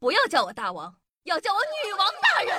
不要叫我大王，要叫我女王大人。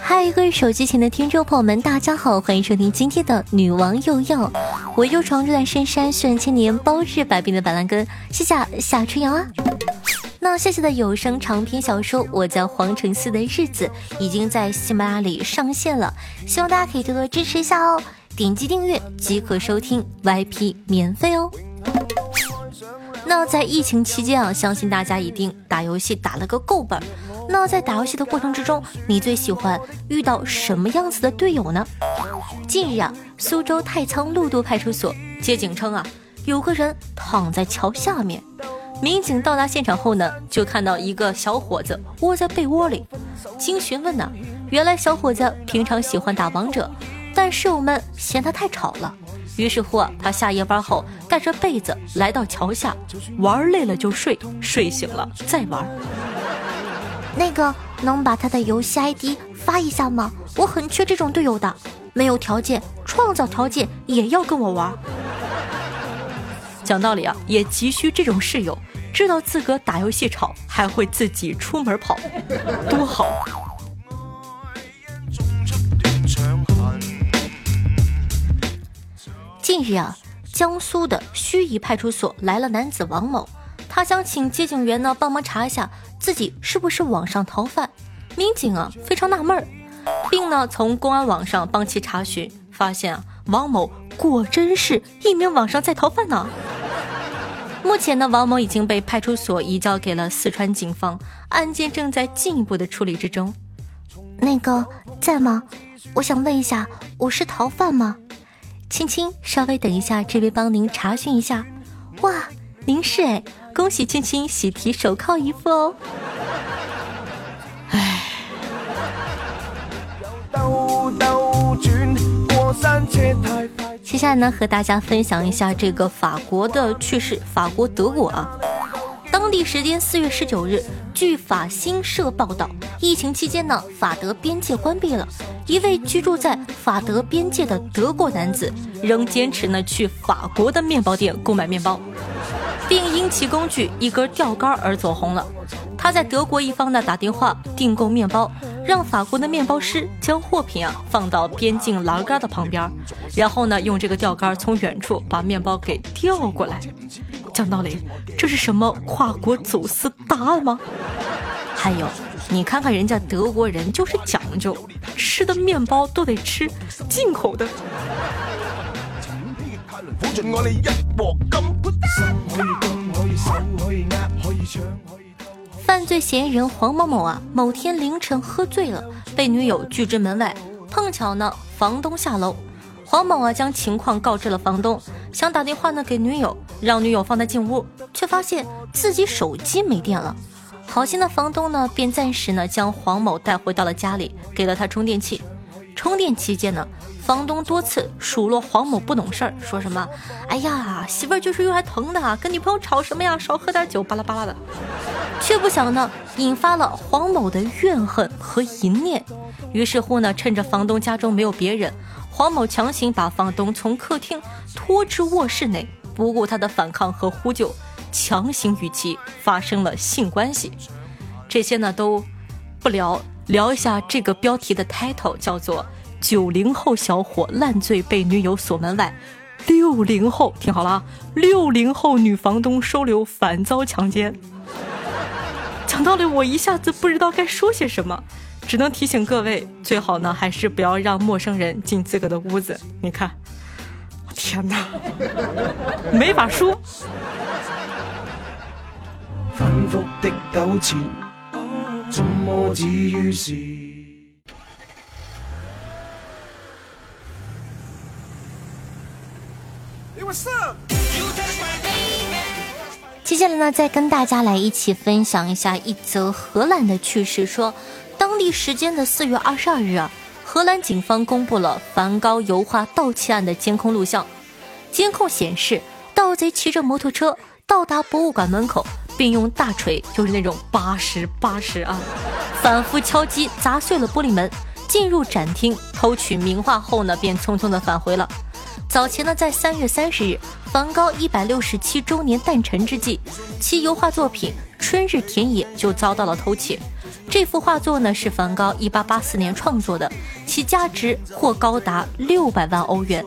嗨，各位手机前的听众朋友们，大家好，欢迎收听今天的女王又要。我又闯入在深山，训千年，包治百病的板蓝根，谢谢夏春瑶啊。那谢谢的有声长篇小说《我叫皇城寺的日子》已经在喜马拉雅里上线了，希望大家可以多多支持一下哦。点击订阅即可收听，VIP 免费哦。那在疫情期间啊，相信大家一定打游戏打了个够本。那在打游戏的过程之中，你最喜欢遇到什么样子的队友呢？近日啊，苏州太仓路渡派出所接警称啊，有个人躺在桥下面。民警到达现场后呢，就看到一个小伙子窝在被窝里。经询问呢，原来小伙子平常喜欢打王者，但室友们嫌他太吵了，于是乎啊，他下夜班后带着被子来到桥下，玩累了就睡，睡醒了再玩。那个能把他的游戏 ID 发一下吗？我很缺这种队友的，没有条件，创造条件也要跟我玩。讲道理啊，也急需这种室友。知道自个打游戏吵，还会自己出门跑，多好！近日啊，江苏的盱眙派出所来了男子王某，他想请接警员呢帮忙查一下自己是不是网上逃犯。民警啊非常纳闷儿，并呢从公安网上帮其查询，发现啊王某果真是一名网上在逃犯呢。目前呢，王某已经被派出所移交给了四川警方，案件正在进一步的处理之中。那个在吗？我想问一下，我是逃犯吗？青青，稍微等一下，这边帮您查询一下。哇，您是哎，恭喜青青喜提手铐一副哦。哎。接下来呢，和大家分享一下这个法国的趣事。法国德国啊，当地时间四月十九日，据法新社报道，疫情期间呢，法德边界关闭了。一位居住在法德边界的德国男子，仍坚持呢去法国的面包店购买面包，并因其工具一根钓竿而走红了。他在德国一方呢打电话订购面包。让法国的面包师将货品啊放到边境栏杆的旁边，然后呢用这个钓竿从远处把面包给钓过来。讲道理，这是什么跨国走私大案吗？还有，你看看人家德国人就是讲究，吃的面包都得吃进口的。犯罪嫌疑人黄某某啊，某天凌晨喝醉了，被女友拒之门外。碰巧呢，房东下楼，黄某啊将情况告知了房东，想打电话呢给女友，让女友放他进屋，却发现自己手机没电了。好心的房东呢，便暂时呢将黄某带回到了家里，给了他充电器。充电期间呢。房东多次数落黄某不懂事儿，说什么：“哎呀，媳妇儿就是用来疼的，跟女朋友吵什么呀？少喝点酒，巴拉巴拉的。”却不想呢，引发了黄某的怨恨和淫念。于是乎呢，趁着房东家中没有别人，黄某强行把房东从客厅拖至卧室内，不顾他的反抗和呼救，强行与其发生了性关系。这些呢都不聊，聊一下这个标题的 title 叫做。九零后小伙烂醉被女友锁门外，六零后听好了啊，六零后女房东收留反遭强奸。讲道理，我一下子不知道该说些什么，只能提醒各位，最好呢还是不要让陌生人进自个的屋子。你看，天哪，没法说。接下来呢，再跟大家来一起分享一下一则荷兰的趣事。说，当地时间的四月二十二日啊，荷兰警方公布了梵高油画盗窃案的监控录像。监控显示，盗贼骑着摩托车到达博物馆门口，并用大锤，就是那种八十八十啊，反复敲击，砸碎了玻璃门，进入展厅偷取名画后呢，便匆匆的返回了。早前呢，在三月三十日，梵高一百六十七周年诞辰之际，其油画作品《春日田野》就遭到了偷窃。这幅画作呢，是梵高一八八四年创作的，其价值或高达六百万欧元，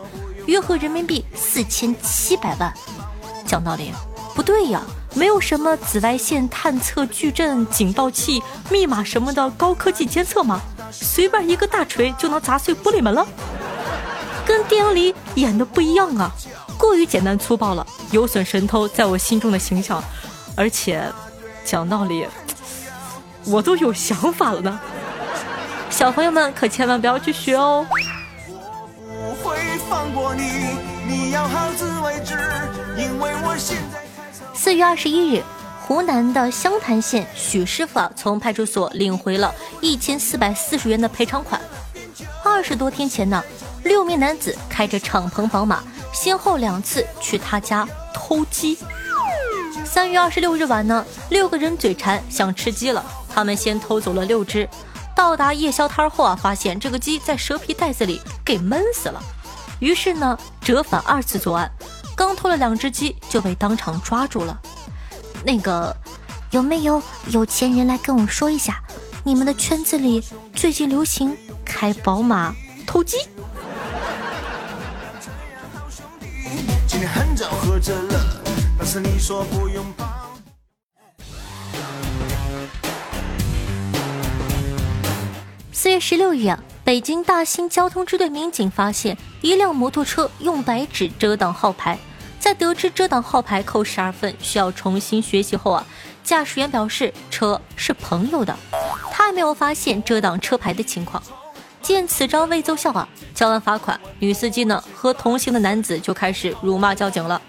约合人民币四千七百万。讲道理，不对呀，没有什么紫外线探测矩阵、警报器、密码什么的高科技监测吗？随便一个大锤就能砸碎玻璃门了？跟电影里演的不一样啊，过于简单粗暴了，有损神偷在我心中的形象。而且，讲道理，我都有想法了呢。小朋友们可千万不要去学哦。四月二十一日，湖南的湘潭县许师傅，从派出所领回了一千四百四十元的赔偿款。二十多天前呢。六名男子开着敞篷宝马，先后两次去他家偷鸡。三月二十六日晚呢，六个人嘴馋想吃鸡了，他们先偷走了六只。到达夜宵摊后啊，发现这个鸡在蛇皮袋子里给闷死了，于是呢折返二次作案，刚偷了两只鸡就被当场抓住了。那个有没有有钱人来跟我说一下，你们的圈子里最近流行开宝马偷鸡？今天很早喝着了，但是你说不用怕四月十六日啊，北京大兴交通支队民警发现一辆摩托车用白纸遮挡号牌，在得知遮挡号牌扣十二分，需要重新学习后啊，驾驶员表示车是朋友的，他还没有发现遮挡车牌的情况。见此招未奏效啊，交完罚款，女司机呢和同行的男子就开始辱骂交警了。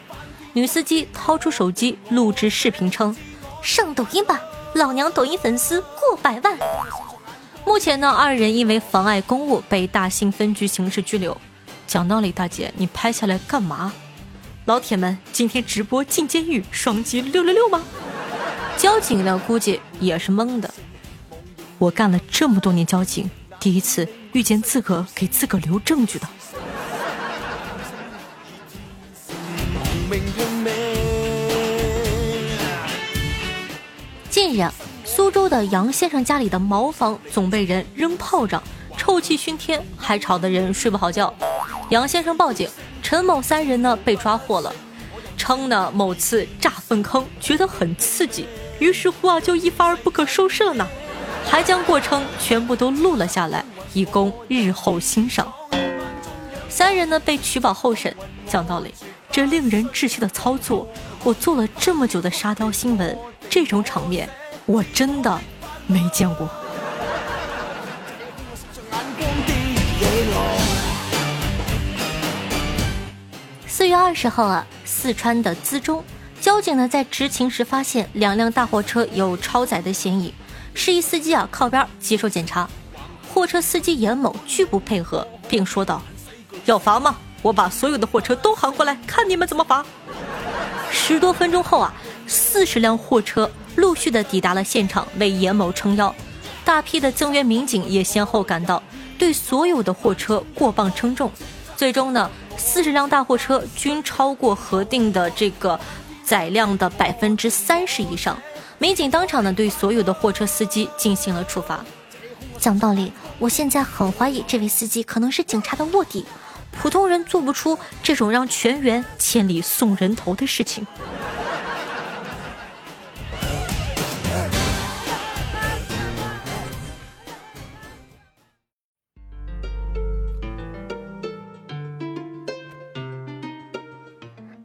女司机掏出手机录制视频称：“上抖音吧，老娘抖音粉丝过百万。”目前呢，二人因为妨碍公务被大兴分局刑事拘留。讲道理，大姐，你拍下来干嘛？老铁们，今天直播进监狱，双击六六六吗？交警呢，估计也是懵的。我干了这么多年交警，第一次。遇见刺客给刺客留证据的。近日，苏州的杨先生家里的茅房总被人扔炮仗，臭气熏天，还吵得人睡不好觉。杨先生报警，陈某三人呢被抓获了，称呢某次炸粪坑觉得很刺激，于是乎啊就一发而不可收拾了呢，还将过程全部都录了下来。以供日后欣赏。三人呢被取保候审。讲道理，这令人窒息的操作，我做了这么久的沙雕新闻，这种场面我真的没见过。四月二十号啊，四川的资中交警呢在执勤时发现两辆大货车有超载的嫌疑，示意司机啊靠边接受检查。货车司机严某拒不配合，并说道：“要罚吗？我把所有的货车都喊过来，看你们怎么罚。”十多分钟后啊，四十辆货车陆续的抵达了现场，为严某撑腰。大批的增援民警也先后赶到，对所有的货车过磅称重。最终呢，四十辆大货车均超过核定的这个载量的百分之三十以上。民警当场呢，对所有的货车司机进行了处罚。讲道理，我现在很怀疑这位司机可能是警察的卧底，普通人做不出这种让全员千里送人头的事情。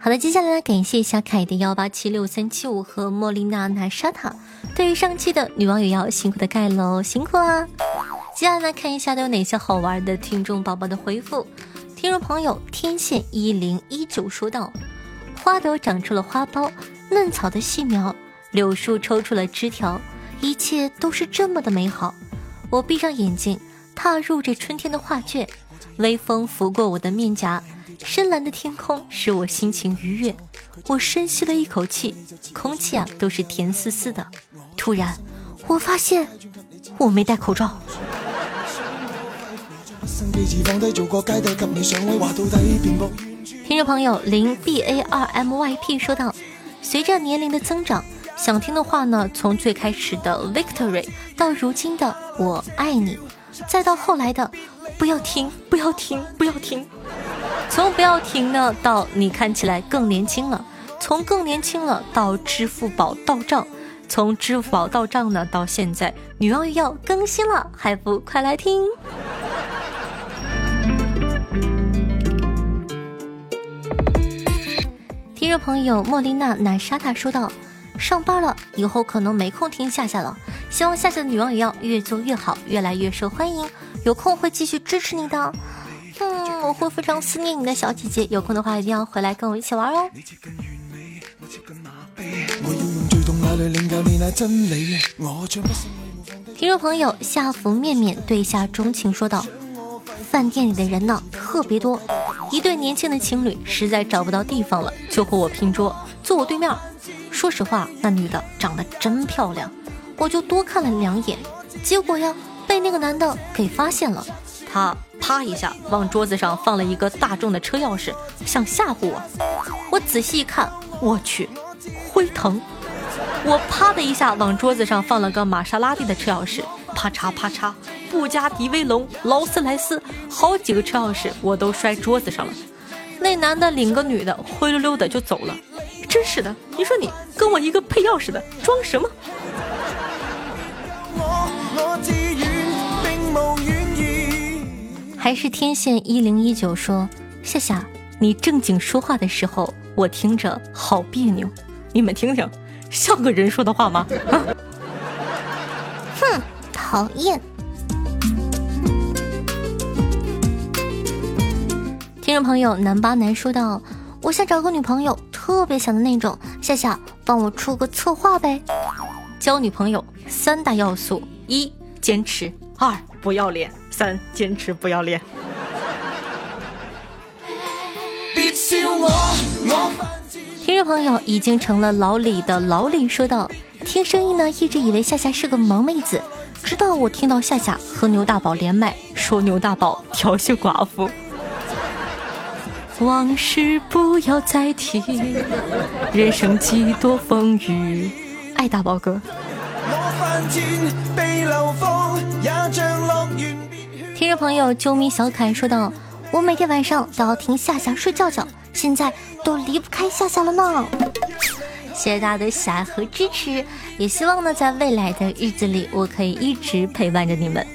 好的，接下来呢，感谢小凯的幺八七六三七五和莫莉娜娜莎塔，对于上期的女网友要辛苦的盖楼，辛苦啊！接下来看一下都有哪些好玩的听众宝宝的回复。听众朋友天线一零一九说道：“花朵长出了花苞，嫩草的细苗，柳树抽出了枝条，一切都是这么的美好。我闭上眼睛，踏入这春天的画卷，微风拂过我的面颊。”深蓝的天空使我心情愉悦，我深吸了一口气，空气啊都是甜丝丝的。突然，我发现我没戴口罩。听众朋友零 b a 二 m y p 说道：“随着年龄的增长，想听的话呢，从最开始的 Victory 到如今的我爱你，再到后来的不要停，不要停，不要停。从不要停呢到你看起来更年轻了，从更年轻了到支付宝到账，从支付宝到账呢到现在女王又要更新了，还不快来听？”听众朋友莫莉娜奶莎塔说道：“上班了，以后可能没空听夏夏了。希望夏夏的女王也要越做越好，越来越受欢迎。有空会继续支持你的。嗯，我会非常思念你的小姐姐。有空的话一定要回来跟我一起玩哦。”听众朋友夏福面面对夏钟情说道：“饭店里的人呢特别多。”一对年轻的情侣实在找不到地方了，就和我拼桌，坐我对面。说实话，那女的长得真漂亮，我就多看了两眼。结果呀，被那个男的给发现了。他啪一下往桌子上放了一个大众的车钥匙，想吓唬我。我仔细一看，我去，辉腾！我啪的一下往桌子上放了个玛莎拉蒂的车钥匙。啪嚓啪嚓，布加迪威龙、劳斯莱斯，好几个车钥匙我都摔桌子上了。那男的领个女的，灰溜溜的就走了。真是的，你说你跟我一个配钥匙的，装什么？还是天线一零一九说，夏夏，你正经说话的时候，我听着好别扭。你们听听，像个人说的话吗？哼。讨厌！听众朋友南巴南说道：“我想找个女朋友，特别想的那种。夏夏，帮我出个策划呗。交女朋友三大要素：一、坚持；二、不要脸；三、坚持不要脸。”听众朋友已经成了老李的老李说道：“听声音呢，一直以为夏夏是个萌妹子。”直到我听到夏夏和牛大宝连麦，说牛大宝调戏寡妇，往事不要再提，人生几多风雨，爱大宝哥。这位朋友啾咪小凯说道：“我每天晚上都要听夏夏睡觉觉，现在都离不开夏夏了呢。”谢谢大家的喜爱和支持，也希望呢，在未来的日子里，我可以一直陪伴着你们。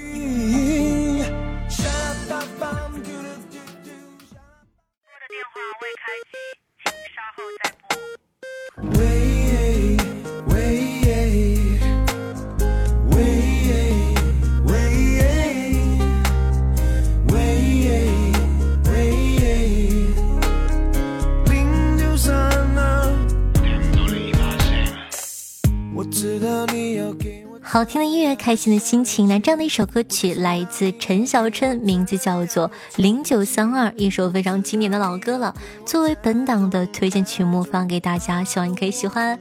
好听的音乐，开心的心情。那这样的一首歌曲来自陈小春，名字叫做《零九三二》，一首非常经典的老歌了。作为本档的推荐曲目，放给大家，希望你可以喜欢。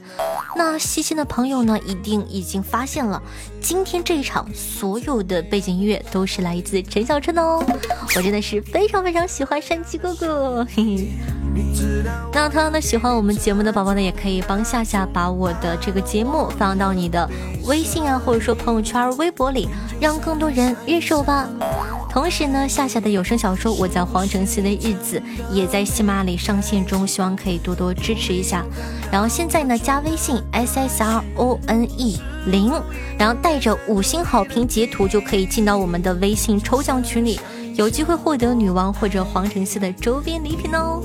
那细心的朋友呢，一定已经发现了，今天这一场所有的背景音乐都是来自陈小春的哦。我真的是非常非常喜欢山鸡哥哥。嘿嘿。那同样的喜欢我们节目的宝宝呢，也可以帮夏夏把我的这个节目放到你的微信啊。或者说朋友圈、微博里，让更多人认识我吧。同时呢，夏夏的有声小说《我在皇城西的日子》也在喜马里上线中，希望可以多多支持一下。然后现在呢，加微信 s s r o n e 零，然后带着五星好评截图，就可以进到我们的微信抽奖群里，有机会获得女王或者皇城西的周边礼品哦。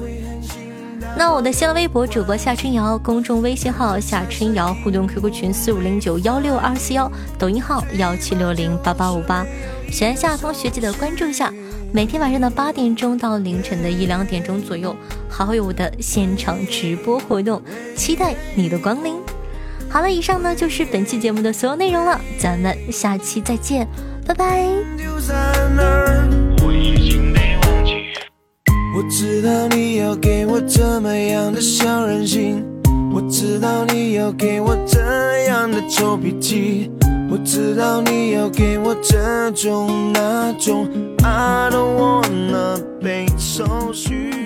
那我的新浪微博主播夏春瑶，公众微信号夏春瑶，互动 QQ 群四五零九幺六二四幺，抖音号幺七六零八八五八，喜欢夏同学记得关注一下。每天晚上的八点钟到凌晨的一两点钟左右，还会有我的现场直播活动，期待你的光临。好了，以上呢就是本期节目的所有内容了，咱们下期再见，拜拜。我知道你要给我怎么样的小任性，我知道你要给我怎样的臭脾气，我知道你要给我这种那种，I don't wanna be so sure。